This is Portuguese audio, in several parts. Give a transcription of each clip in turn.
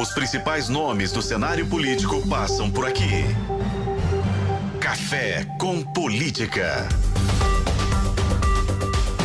Os principais nomes do cenário político passam por aqui. Café com Política.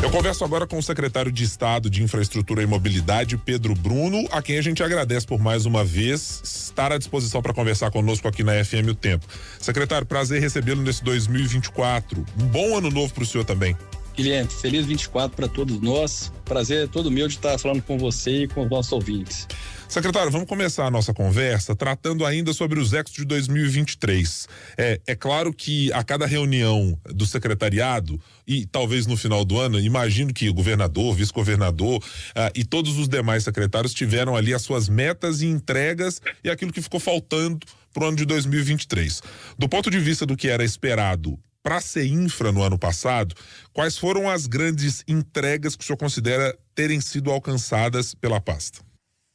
Eu converso agora com o secretário de Estado de Infraestrutura e Mobilidade, Pedro Bruno, a quem a gente agradece por mais uma vez estar à disposição para conversar conosco aqui na FM O Tempo. Secretário, prazer recebê-lo nesse 2024. Um bom ano novo para o senhor também. Guilherme, feliz 24 para todos nós. Prazer é todo meu de estar falando com você e com os nossos ouvintes. Secretário, vamos começar a nossa conversa tratando ainda sobre os Exos de 2023. É, é claro que a cada reunião do secretariado, e talvez no final do ano, imagino que o governador, vice-governador uh, e todos os demais secretários tiveram ali as suas metas e entregas e aquilo que ficou faltando para o ano de 2023. Do ponto de vista do que era esperado para a infra no ano passado, quais foram as grandes entregas que o senhor considera terem sido alcançadas pela pasta?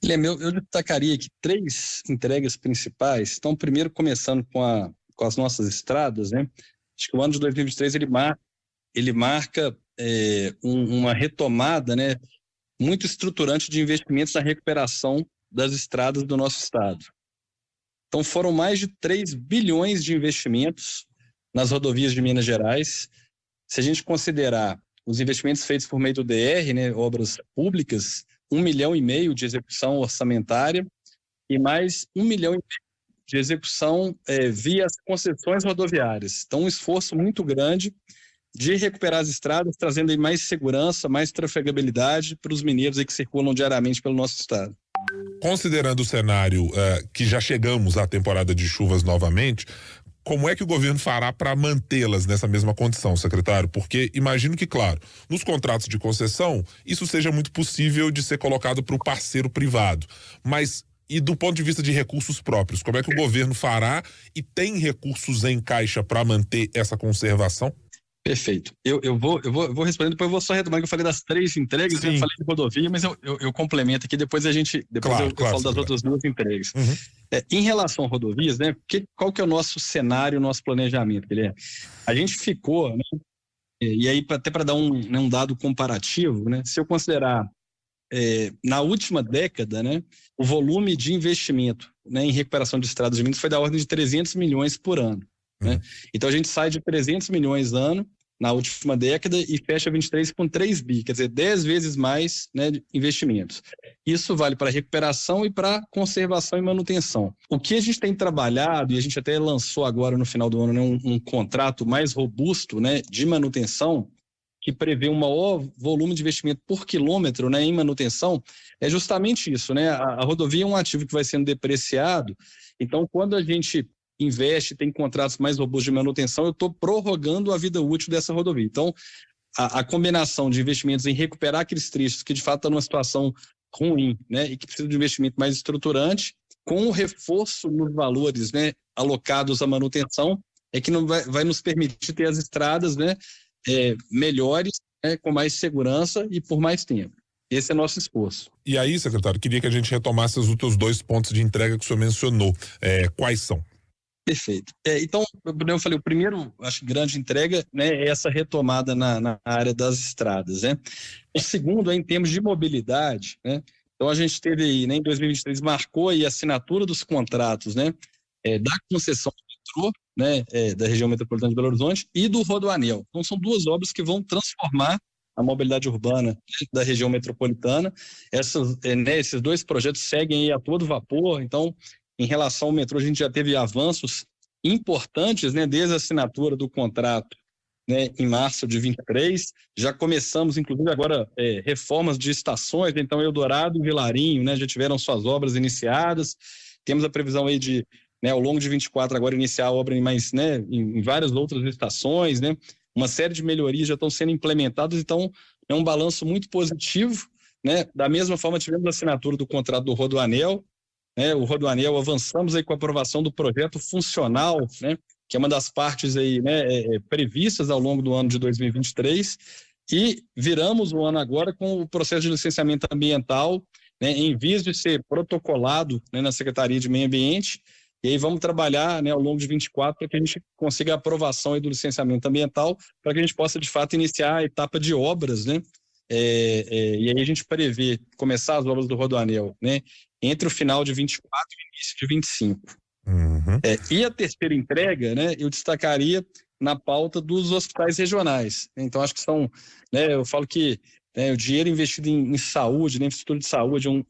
Guilherme, eu, destacaria aqui três entregas principais. Então, primeiro, começando com, a, com as nossas estradas, né? Acho que o ano de 2023 ele, ele marca é, um, uma retomada, né? Muito estruturante de investimentos na recuperação das estradas do nosso estado. Então, foram mais de 3 bilhões de investimentos nas rodovias de Minas Gerais. Se a gente considerar os investimentos feitos por meio do DR, né, obras públicas, um milhão e meio de execução orçamentária e mais um milhão e meio de execução é, via as concessões rodoviárias. Então, um esforço muito grande de recuperar as estradas, trazendo mais segurança, mais trafegabilidade para os mineiros que circulam diariamente pelo nosso estado. Considerando o cenário uh, que já chegamos à temporada de chuvas novamente, como é que o governo fará para mantê-las nessa mesma condição, secretário? Porque imagino que, claro, nos contratos de concessão, isso seja muito possível de ser colocado para o parceiro privado. Mas e do ponto de vista de recursos próprios, como é que o governo fará e tem recursos em caixa para manter essa conservação? Perfeito. Eu, eu, vou, eu, vou, eu vou respondendo, depois eu vou só retomar que eu falei das três entregas, Sim. eu falei de rodovia, mas eu, eu, eu, complemento aqui, depois a gente. Depois claro, eu, claro, falo das outras duas entregas. Uhum. É, em relação a rodovias, né? Que, qual que é o nosso cenário, o nosso planejamento, Guilherme? A gente ficou, né, e aí, até para dar um, né, um dado comparativo, né? Se eu considerar é, na última década, né, o volume de investimento né, em recuperação de estradas de Minas foi da ordem de 300 milhões por ano. Né? Uhum. Então a gente sai de 300 milhões ano na última década e fecha 23 com 3 bi, quer dizer, 10 vezes mais né, investimentos. Isso vale para recuperação e para conservação e manutenção. O que a gente tem trabalhado, e a gente até lançou agora no final do ano né, um, um contrato mais robusto né, de manutenção, que prevê um maior volume de investimento por quilômetro né, em manutenção, é justamente isso. Né? A, a rodovia é um ativo que vai sendo depreciado, então quando a gente investe, tem contratos mais robustos de manutenção, eu estou prorrogando a vida útil dessa rodovia. Então, a, a, combinação de investimentos em recuperar aqueles trechos que de fato estão numa situação ruim, né, e que precisam de investimento mais estruturante, com o reforço nos valores, né, alocados à manutenção, é que não vai, vai nos permitir ter as estradas, né, é, melhores, né, com mais segurança e por mais tempo. Esse é nosso esforço. E aí, secretário, queria que a gente retomasse os outros dois pontos de entrega que o senhor mencionou. É, quais são? Perfeito. É, então, eu falei, o primeiro, acho grande entrega né, é essa retomada na, na, área das estradas. Né? O segundo é em termos de mobilidade. Né? Então, a gente teve aí, né, em 2023, marcou aí a assinatura dos contratos né, é, da concessão do metrô, né, é, da região metropolitana de Belo Horizonte, e do Rodoanel. Então, são duas obras que vão transformar a mobilidade urbana da região metropolitana. Essas, é, né, esses dois projetos seguem a todo vapor, então em relação ao metrô, a gente já teve avanços importantes, né, desde a assinatura do contrato né, em março de 23. Já começamos, inclusive, agora é, reformas de estações, então Eldorado e Vilarinho né, já tiveram suas obras iniciadas. Temos a previsão aí de, né, ao longo de 24, agora iniciar a obra em, mais, né, em, em várias outras estações. Né? Uma série de melhorias já estão sendo implementadas, então é um balanço muito positivo. Né? Da mesma forma, tivemos a assinatura do contrato do Rodoanel, né, o Rodoanel, avançamos aí com a aprovação do projeto funcional, né, que é uma das partes aí, né, é, é previstas ao longo do ano de 2023, e viramos o ano agora com o processo de licenciamento ambiental, né, em vez de ser protocolado né, na Secretaria de Meio Ambiente, e aí vamos trabalhar né, ao longo de 24 para que a gente consiga a aprovação do licenciamento ambiental, para que a gente possa, de fato, iniciar a etapa de obras, né? É, é, e aí a gente prevê começar as obras do Rodoanel né, entre o final de 24 e início de 25. Uhum. É, e a terceira entrega, né, eu destacaria na pauta dos hospitais regionais. Então, acho que são, né, eu falo que né, o dinheiro investido em, em saúde, na né, infraestrutura de saúde, é um,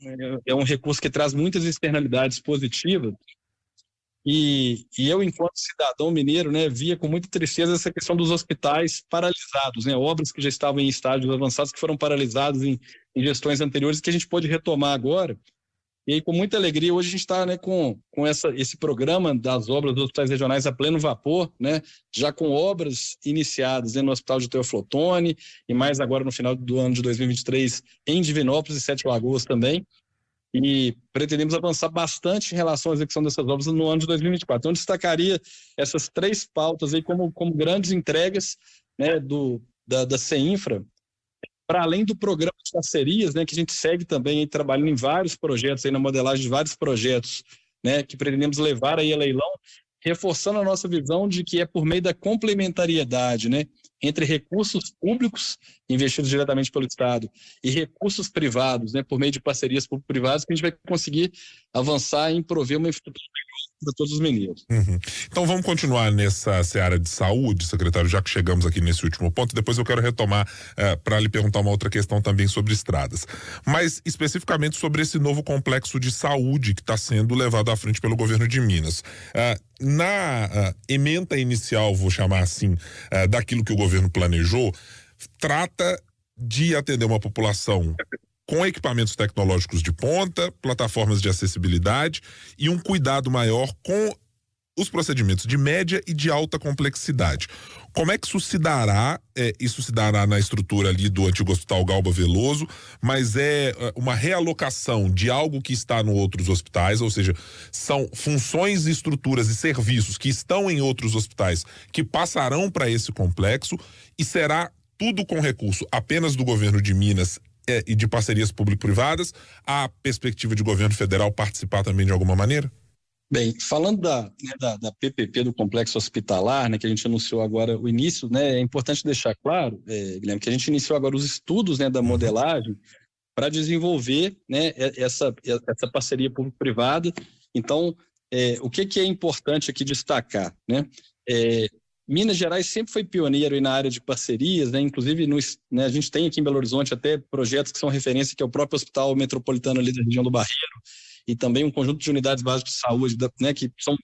é um recurso que traz muitas externalidades positivas. E, e, eu, enquanto cidadão mineiro, né, via com muita tristeza essa questão dos hospitais paralisados, né, obras que já estavam em estágios avançados, que foram paralisadas em, em gestões anteriores, que a gente pode retomar agora e aí, com muita alegria, hoje a gente está né, com, com essa, esse programa das obras dos hospitais regionais a pleno vapor, né, já com obras iniciadas né, no Hospital de Teoflotone e mais agora no final do ano de 2023 em Divinópolis e Sete Lagoas também. E pretendemos avançar bastante em relação à execução dessas obras no ano de 2024. Então, destacaria essas três pautas aí como, como grandes entregas né, do, da, da CEINFRA para além do programa de parcerias, né, que a gente segue também aí, trabalhando em vários projetos, aí, na modelagem de vários projetos, né, que pretendemos levar aí a leilão, reforçando a nossa visão de que é por meio da complementariedade, né, entre recursos públicos investidos diretamente pelo Estado e recursos privados, né, por meio de parcerias público-privadas, que a gente vai conseguir avançar em prover uma infraestrutura para todos os mineiros. Uhum. Então vamos continuar nessa seara de saúde, secretário, já que chegamos aqui nesse último ponto. Depois eu quero retomar uh, eh, para lhe perguntar uma outra questão também sobre estradas. Mas especificamente sobre esse novo complexo de saúde que está sendo levado à frente pelo governo de Minas. Uh, na uh, emenda inicial, vou chamar assim, daquilo que o governo planejou, trata de atender uma população com equipamentos tecnológicos de ponta, plataformas de acessibilidade e um cuidado maior com os procedimentos de média e de alta complexidade. Como é que isso se dará? É, isso se dará na estrutura ali do antigo Hospital Galba Veloso, mas é, é uma realocação de algo que está em outros hospitais, ou seja, são funções, estruturas e serviços que estão em outros hospitais que passarão para esse complexo e será tudo com recurso apenas do governo de Minas e de parcerias público-privadas, há perspectiva de governo federal participar também de alguma maneira? Bem, falando da, né, da, da, PPP do complexo hospitalar, né, que a gente anunciou agora o início, né, é importante deixar claro, é, Guilherme, que a gente iniciou agora os estudos né, da uhum. modelagem para desenvolver né, essa, essa parceria público-privada. Então, é, o que, que é importante aqui destacar? Né? É, Minas Gerais sempre foi pioneiro na área de parcerias, né? inclusive no, né, a gente tem aqui em Belo Horizonte até projetos que são referência, que é o próprio Hospital Metropolitano ali da região do Barreiro, e também um conjunto de unidades básicas de saúde, né, que são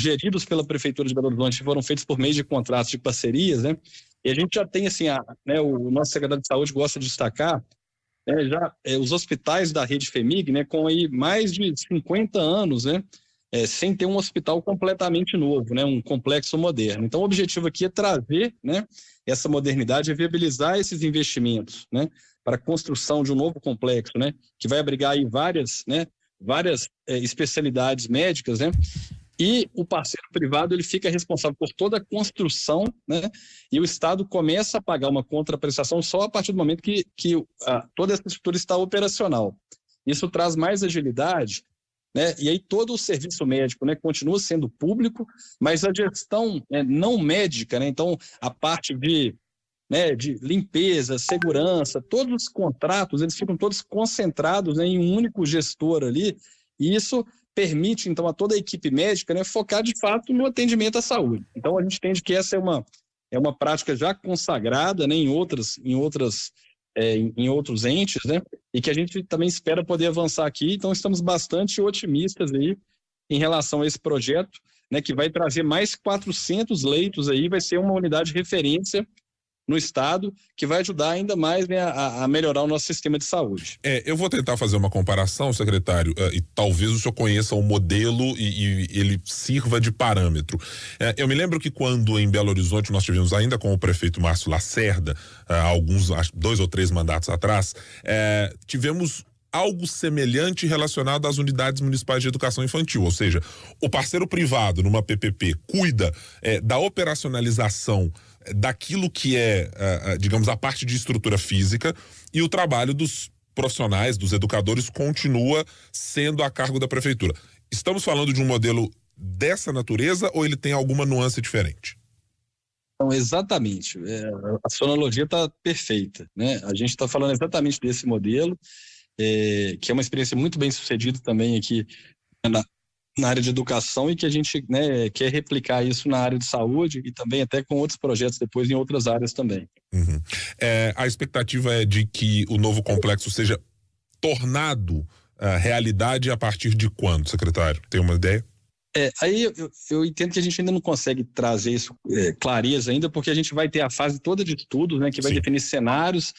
geridos pela Prefeitura de Belo Horizonte, foram feitos por meio de contratos de parcerias, né? E a gente já tem, assim, a, né, o nosso secretário de Saúde gosta de destacar, né, já é, os hospitais da rede FEMIG, né, com aí mais de 50 anos, né, é, sem ter um hospital completamente novo, né, um complexo moderno. Então, o objetivo aqui é trazer né, essa modernidade e viabilizar esses investimentos né, para a construção de um novo complexo, né, que vai abrigar aí várias, né, várias é, especialidades médicas, né, e o parceiro privado ele fica responsável por toda a construção, né? E o Estado começa a pagar uma contraprestação só a partir do momento que, que a, toda essa estrutura está operacional. Isso traz mais agilidade né? E aí todo o serviço médico né, continua sendo público, mas a gestão né, não médica, né, então a parte de, né, de limpeza, segurança, todos os contratos, eles ficam todos concentrados né, em um único gestor ali, e isso permite, então, a toda a equipe médica né, focar de fato no atendimento à saúde. Então, a gente entende que essa é uma, é uma prática já consagrada né, em, outras, em outras é, em outros entes, né? E que a gente também espera poder avançar aqui. Então, estamos bastante otimistas aí em relação a esse projeto, né? Que vai trazer mais 400 leitos aí, vai ser uma unidade de referência no estado, que vai ajudar ainda mais né, a, a, melhorar o nosso sistema de saúde. É, eu vou tentar fazer uma comparação, secretário, uh, e talvez o senhor conheça o modelo e, e ele sirva de parâmetro. Uh, eu me lembro que quando em Belo Horizonte nós tivemos ainda com o prefeito Márcio Lacerda, uh, alguns, dois ou três mandatos atrás, tivemos algo semelhante relacionado às unidades municipais de educação infantil, ou seja, o parceiro privado numa PPP cuida da operacionalização daquilo que é, digamos, a parte de estrutura física e o trabalho dos profissionais, dos educadores, continua sendo a cargo da prefeitura. Estamos falando de um modelo dessa natureza ou ele tem alguma nuance diferente? Então, exatamente. É, a sonologia está perfeita. Né? A gente está falando exatamente desse modelo. é, que é uma experiência muito bem sucedida também aqui na, na área de educação e que a gente né, quer replicar isso na área de saúde e também até com outros projetos depois em outras áreas também. Uhum. É, a expectativa é de que o novo complexo seja tornado uh, realidade a partir de quando, secretário? Tem uma ideia? É, aí eu, eu, entendo que a gente ainda não consegue trazer isso é, clareza ainda, porque a gente vai ter a fase toda de estudos, né, que vai Sim. definir cenários.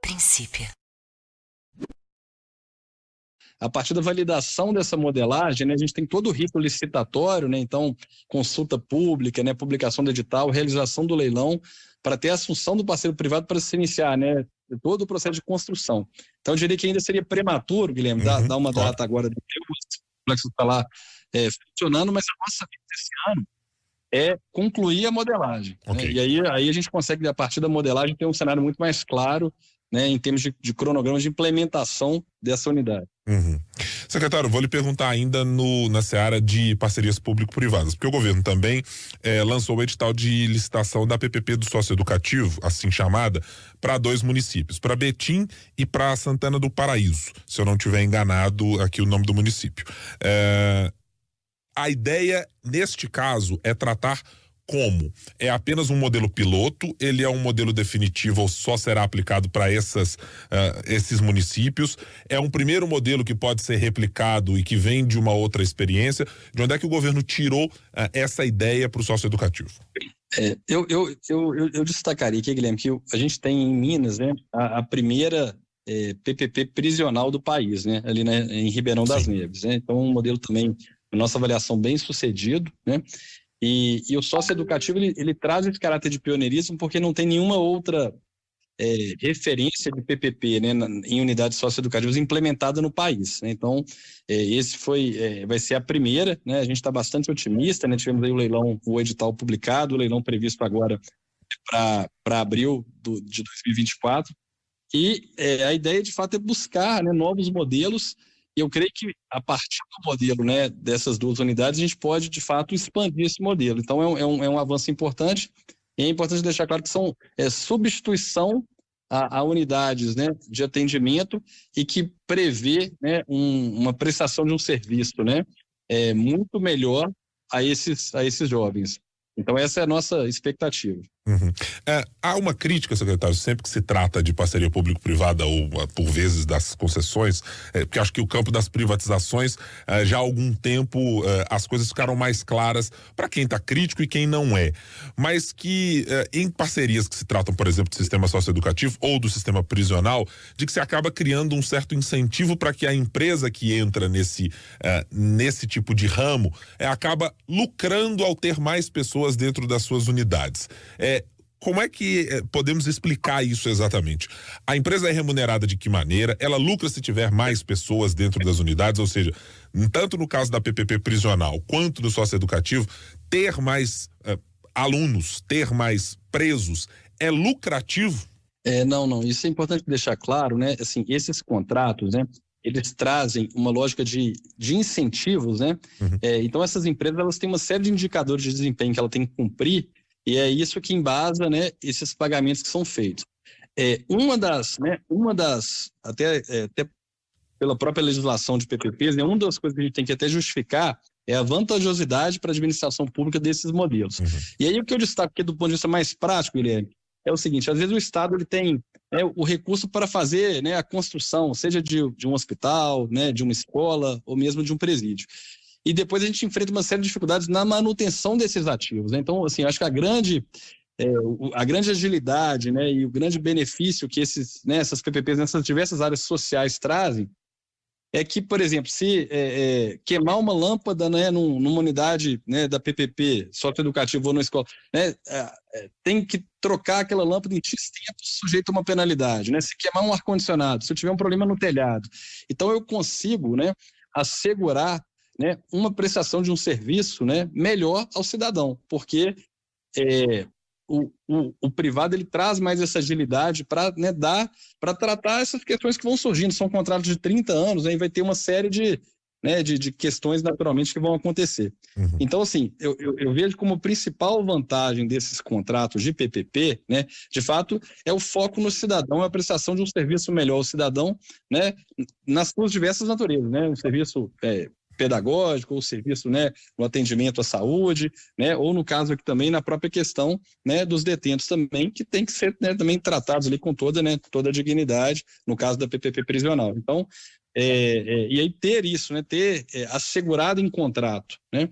Princípio. A partir da validação dessa modelagem, né, a gente tem todo o rito licitatório, né, então consulta pública, né, publicação do edital, realização do leilão, para ter a assunção do parceiro privado para se iniciar né, todo o processo de construção. Então, eu diria que ainda seria prematuro, Guilherme, uhum, dar, uma claro. data agora de o complexo está lá é, funcionando, mas a nossa meta esse ano é concluir a modelagem. Né? Okay. Né? E aí, aí a gente consegue, a partir da modelagem, ter um cenário muito mais claro né, em termos de, de cronograma de implementação dessa unidade. Uhum. Secretário, vou lhe perguntar ainda no, na seara de parcerias público-privadas, porque o governo também eh, lançou o edital de licitação da PPP do socioeducativo, assim chamada, para dois municípios, para Betim e para Santana do Paraíso, se eu não tiver enganado aqui o nome do município. Eh, a ideia, neste caso, é tratar como? É apenas um modelo piloto? Ele é um modelo definitivo ou só será aplicado para essas uh, esses municípios? É um primeiro modelo que pode ser replicado e que vem de uma outra experiência? De onde é que o governo tirou uh, essa ideia para o sócio educativo? É, eu, eu, eu, eu, destacaria aqui, Guilherme, que a gente tem em Minas né, a, a primeira é, PPP prisional do país, né, ali em Ribeirão das Sim. Neves. Né? Então, um modelo também, nossa avaliação, bem sucedido. Né? E, e o sócio educativo ele, ele, traz esse caráter de pioneirismo porque não tem nenhuma outra é, referência de PPP né, na, em unidades socioeducativas implementada no país. Né? Então, é, esse foi, é, vai ser a primeira. Né? A gente está bastante otimista. Né? Tivemos aí o leilão, o edital publicado, o leilão previsto agora para abril do, de 2024. E é, a ideia, de fato, é buscar né, novos modelos eu creio que a partir do modelo né, dessas duas unidades, a gente pode, de fato, expandir esse modelo. Então, é um, é um, é um avanço importante. E é importante deixar claro que são é, substituição a, a, unidades né, de atendimento e que prevê né, um, uma prestação de um serviço né, é, muito melhor a esses, a esses jovens. Então, essa é a nossa expectativa. Uhum. É, há uma crítica, secretário, sempre que se trata de parceria público-privada ou, ah, por vezes, das concessões, é, porque acho que o campo das privatizações, é, já há algum tempo, é, as coisas ficaram mais claras para quem está crítico e quem não é. Mas que é, em parcerias que se tratam, por exemplo, do sistema socioeducativo ou do sistema prisional, de que se acaba criando um certo incentivo para que a empresa que entra nesse, é, nesse tipo de ramo acaba lucrando ao ter mais pessoas dentro das suas unidades. É, como é que eh, podemos explicar isso exatamente? A empresa é remunerada de que maneira? Ela lucra se tiver mais pessoas dentro das unidades, ou seja, tanto no caso da PPP prisional quanto no socioeducativo, ter mais uh, alunos, ter mais presos é lucrativo? É, não, não. Isso é importante deixar claro, né? Assim, esses contratos, né? Eles trazem uma lógica de, de incentivos, né? Uhum. É, então essas empresas elas têm uma série de indicadores de desempenho que ela tem que cumprir e é isso que embasa né, esses pagamentos que são feitos. É, uma das, né, uma das até, é, até pela própria legislação de PPPs, né, uma das coisas que a gente tem que até justificar é a vantajosidade para a administração pública desses modelos. Uhum. E aí o que eu destaco aqui do ponto de vista mais prático, Guilherme, é o seguinte, às vezes o Estado ele tem né, o recurso para fazer né, a construção, seja de, de um hospital, né, de uma escola ou mesmo de um presídio e depois a gente enfrenta uma série de dificuldades na manutenção desses ativos. Né? Então, assim, acho que a grande é, a grande agilidade né, e o grande benefício que esses, né, essas PPPs nessas diversas áreas sociais trazem é que, por exemplo, se é, é, queimar uma lâmpada né, numa unidade né, da PPP, socioeducativa ou na escola, né, é, é, tem que trocar aquela lâmpada em X tempo sujeito a uma penalidade. Né? Se queimar um ar-condicionado, se eu tiver um problema no telhado. Então, eu consigo né, assegurar né, uma prestação de um serviço né, melhor ao cidadão, porque é, o, o, o, privado ele traz mais essa agilidade para né, dar para tratar essas questões que vão surgindo. São contratos de 30 anos, aí vai ter uma série de, né, de, de questões naturalmente que vão acontecer. Uhum. Então, assim, eu, eu, eu, vejo como principal vantagem desses contratos de PPP, né, de fato, é o foco no cidadão, a prestação de um serviço melhor ao cidadão, né, nas suas diversas naturezas, né, um serviço é, pedagógico, ou serviço né, no atendimento à saúde, né, ou no caso aqui também na própria questão né, dos detentos também, que tem que ser né, também tratados ali com toda, né, toda a dignidade, no caso da PPP prisional. Então, é, é, e aí ter isso, né, ter é, assegurado em contrato, né,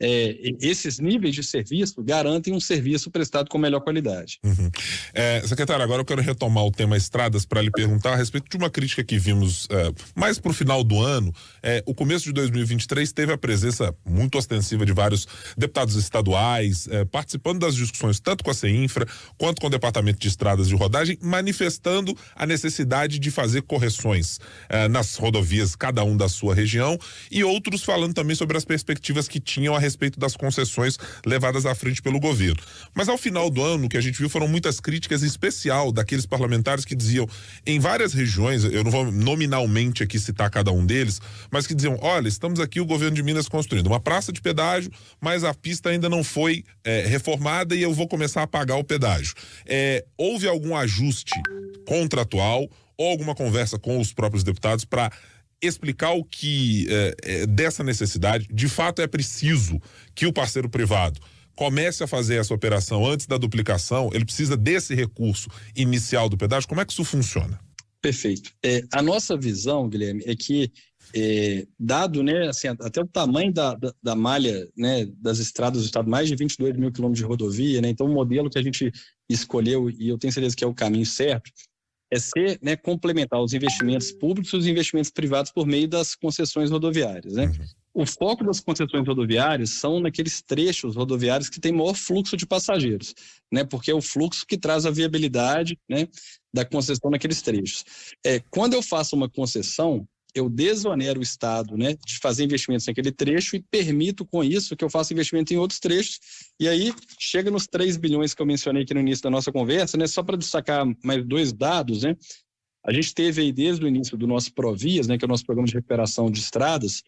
é, esses níveis de serviço garantem um serviço prestado com melhor qualidade. Uhum. É, secretário, agora eu quero retomar o tema estradas para lhe perguntar a respeito de uma crítica que vimos é, mais para o final do ano. É, o começo de 2023 teve a presença muito ostensiva de vários deputados estaduais é, participando das discussões tanto com a CEINFRA quanto com o Departamento de Estradas de Rodagem, manifestando a necessidade de fazer correções é, nas rodovias, cada um da sua região, e outros falando também sobre as perspectivas que tinham a respeito das concessões levadas à frente pelo governo. Mas ao final do ano, o que a gente viu foram muitas críticas, em especial daqueles parlamentares que diziam, em várias regiões, eu não vou nominalmente aqui citar cada um deles, mas que diziam: olha, estamos aqui o governo de Minas construindo uma praça de pedágio, mas a pista ainda não foi é, reformada e eu vou começar a pagar o pedágio. É, houve algum ajuste contratual ou alguma conversa com os próprios deputados para explicar o que é, é, dessa necessidade, de fato é preciso que o parceiro privado comece a fazer essa operação antes da duplicação, ele precisa desse recurso inicial do pedágio. Como é que isso funciona? Perfeito. É, a nossa visão, Guilherme, é que é, dado né, assim, até o tamanho da, da, da, malha né, das estradas do estado, mais de 22 mil quilômetros de rodovia, né, então o modelo que a gente escolheu, e eu tenho certeza que é o caminho certo, é ser né, complementar os investimentos públicos e os investimentos privados por meio das concessões rodoviárias. Né? Uhum. O foco das concessões rodoviárias são naqueles trechos rodoviários que têm maior fluxo de passageiros, né? porque é o fluxo que traz a viabilidade né, da concessão naqueles trechos. É, quando eu faço uma concessão, eu desonero o Estado né, de fazer investimentos naquele trecho e permito com isso que eu faça investimento em outros trechos. E aí chega nos 3 bilhões que eu mencionei aqui no início da nossa conversa, né, só para destacar mais dois dados, né? A gente teve aí desde o início do nosso Provias, né, que é o nosso programa de recuperação de estradas,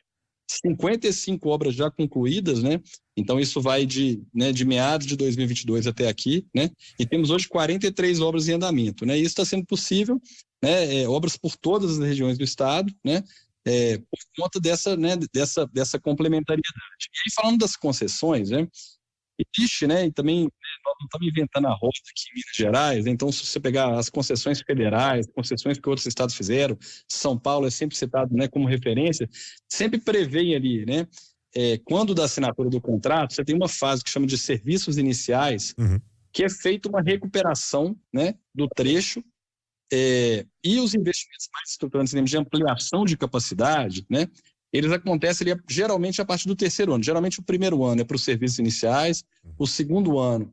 55 obras já concluídas, né? Então isso vai de, né, de meados de 2022 até aqui, né? E temos hoje 43 obras em andamento, né? Isso está sendo possível né, é, obras por todas as regiões do estado, né, é, por conta dessa, né, dessa, dessa complementariedade. E aí, falando das concessões, né, existe, né, e também né, nós não estamos inventando a roda aqui em Minas Gerais, né, então se você pegar as concessões federais, concessões que outros estados fizeram, São Paulo é sempre citado né, como referência, sempre prevê ali, né, é, quando da assinatura do contrato, você tem uma fase que chama de serviços iniciais, uhum. que é feita uma recuperação né, do trecho é, e os investimentos mais estruturantes de ampliação de capacidade, né, eles acontecem ali, geralmente a partir do terceiro ano. Geralmente o primeiro ano é para os serviços iniciais, o segundo ano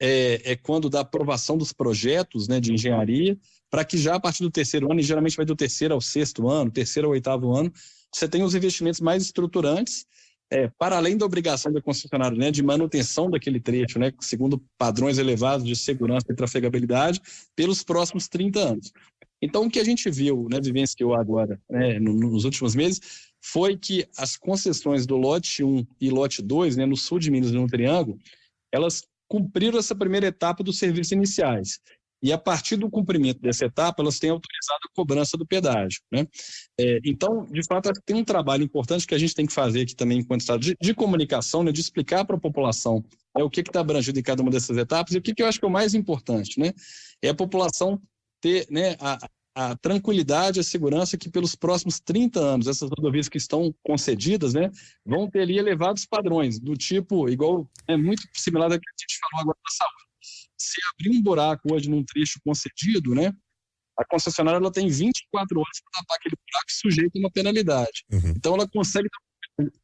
é, é, quando da aprovação dos projetos né, de engenharia, para que já a partir do terceiro ano, e geralmente vai do terceiro ao sexto ano, terceiro ao oitavo ano, você tem os investimentos mais estruturantes é, para além da obrigação do concessionário né, de manutenção daquele trecho, né, segundo padrões elevados de segurança e trafegabilidade, pelos próximos 30 anos. Então, o que a gente viu, né, vivenciou agora, né, nos últimos meses, foi que as concessões do lote 1 e lote 2, né, no sul de Minas, no Triângulo, elas cumpriram essa primeira etapa dos serviços iniciais e a partir do cumprimento dessa etapa, elas têm autorizado a cobrança do pedágio. Né? É, então, de fato, tem um trabalho importante que a gente tem que fazer aqui também, enquanto Estado, de, de comunicação, né, de explicar para a população é, o que está abrangido em cada uma dessas etapas, e o que, que eu acho que é o mais importante, né? É a população ter né, a, a tranquilidade, a segurança que pelos próximos 30 anos, essas rodovias que estão concedidas, né, vão ter ali elevados padrões, do tipo, igual, é muito similar ao que a gente falou agora da saúde se abrir um buraco hoje num trecho concedido, né, a concessionária ela tem 24 horas para tapar aquele buraco e sujeita uma penalidade. Uhum. Então ela consegue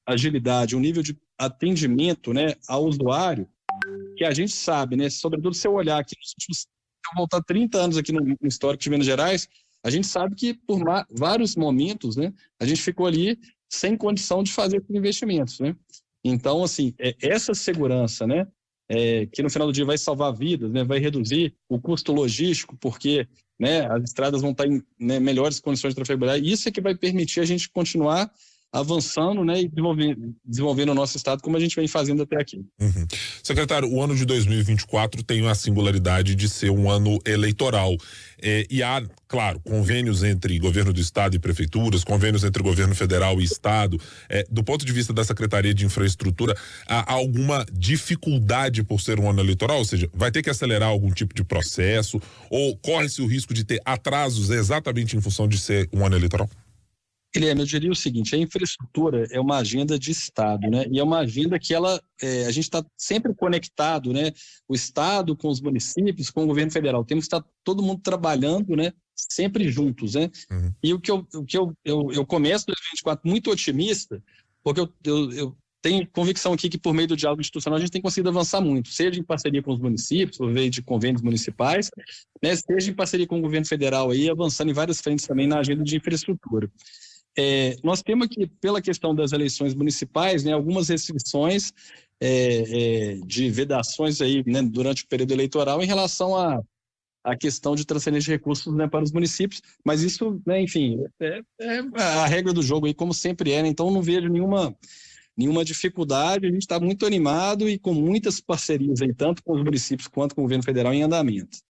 agilidade, um nível de atendimento, né, ao usuário que a gente sabe, né, sobretudo se eu olhar aqui nos últimos, eu voltar 30 anos aqui no, no histórico de Minas Gerais, a gente sabe que por vários momentos, né, a gente ficou ali sem condição de fazer investimentos, né? Então, assim, é, essa segurança, né, é, que no final do dia vai salvar vidas, né, vai reduzir o custo logístico, porque né, as estradas vão estar em né, melhores condições de trafegabilidade. Isso é que vai permitir a gente continuar avançando né, e desenvolvendo, desenvolvendo o nosso Estado como a gente vem fazendo até aqui. Uhum. Secretário, o ano de 2024 tem a singularidade de ser um ano eleitoral. É, e há, claro, convênios entre governo do Estado e prefeituras, convênios entre governo federal e Estado. É, do ponto de vista da Secretaria de Infraestrutura, há alguma dificuldade por ser um ano eleitoral? Ou seja, vai ter que acelerar algum tipo de processo? Ou corre-se o risco de ter atrasos exatamente em função de ser um ano eleitoral? Guilherme, eu diria o seguinte: a infraestrutura é uma agenda de Estado, né? E é uma agenda que ela, é, a gente está sempre conectado, né? O Estado com os municípios, com o governo federal. Temos que estar todo mundo trabalhando, né? Sempre juntos, né? Uhum. E o que eu, o que eu, eu, eu começo 2024 muito otimista, porque eu, eu, eu tenho convicção aqui que por meio do diálogo institucional a gente tem conseguido avançar muito, seja em parceria com os municípios, por meio de convênios municipais, né, seja em parceria com o governo federal aí, avançando em várias frentes também na agenda de infraestrutura. É, nós temos aqui, pela questão das eleições municipais, né, algumas restrições é, é, de vedações aí, né, durante o período eleitoral em relação a, a questão de transferência de recursos né, para os municípios, mas isso, né, enfim, é, é, a regra do jogo aí, como sempre é, né, então não vejo nenhuma, nenhuma dificuldade, a gente está muito animado e com muitas parcerias aí, tanto com os municípios quanto com o governo federal em andamento.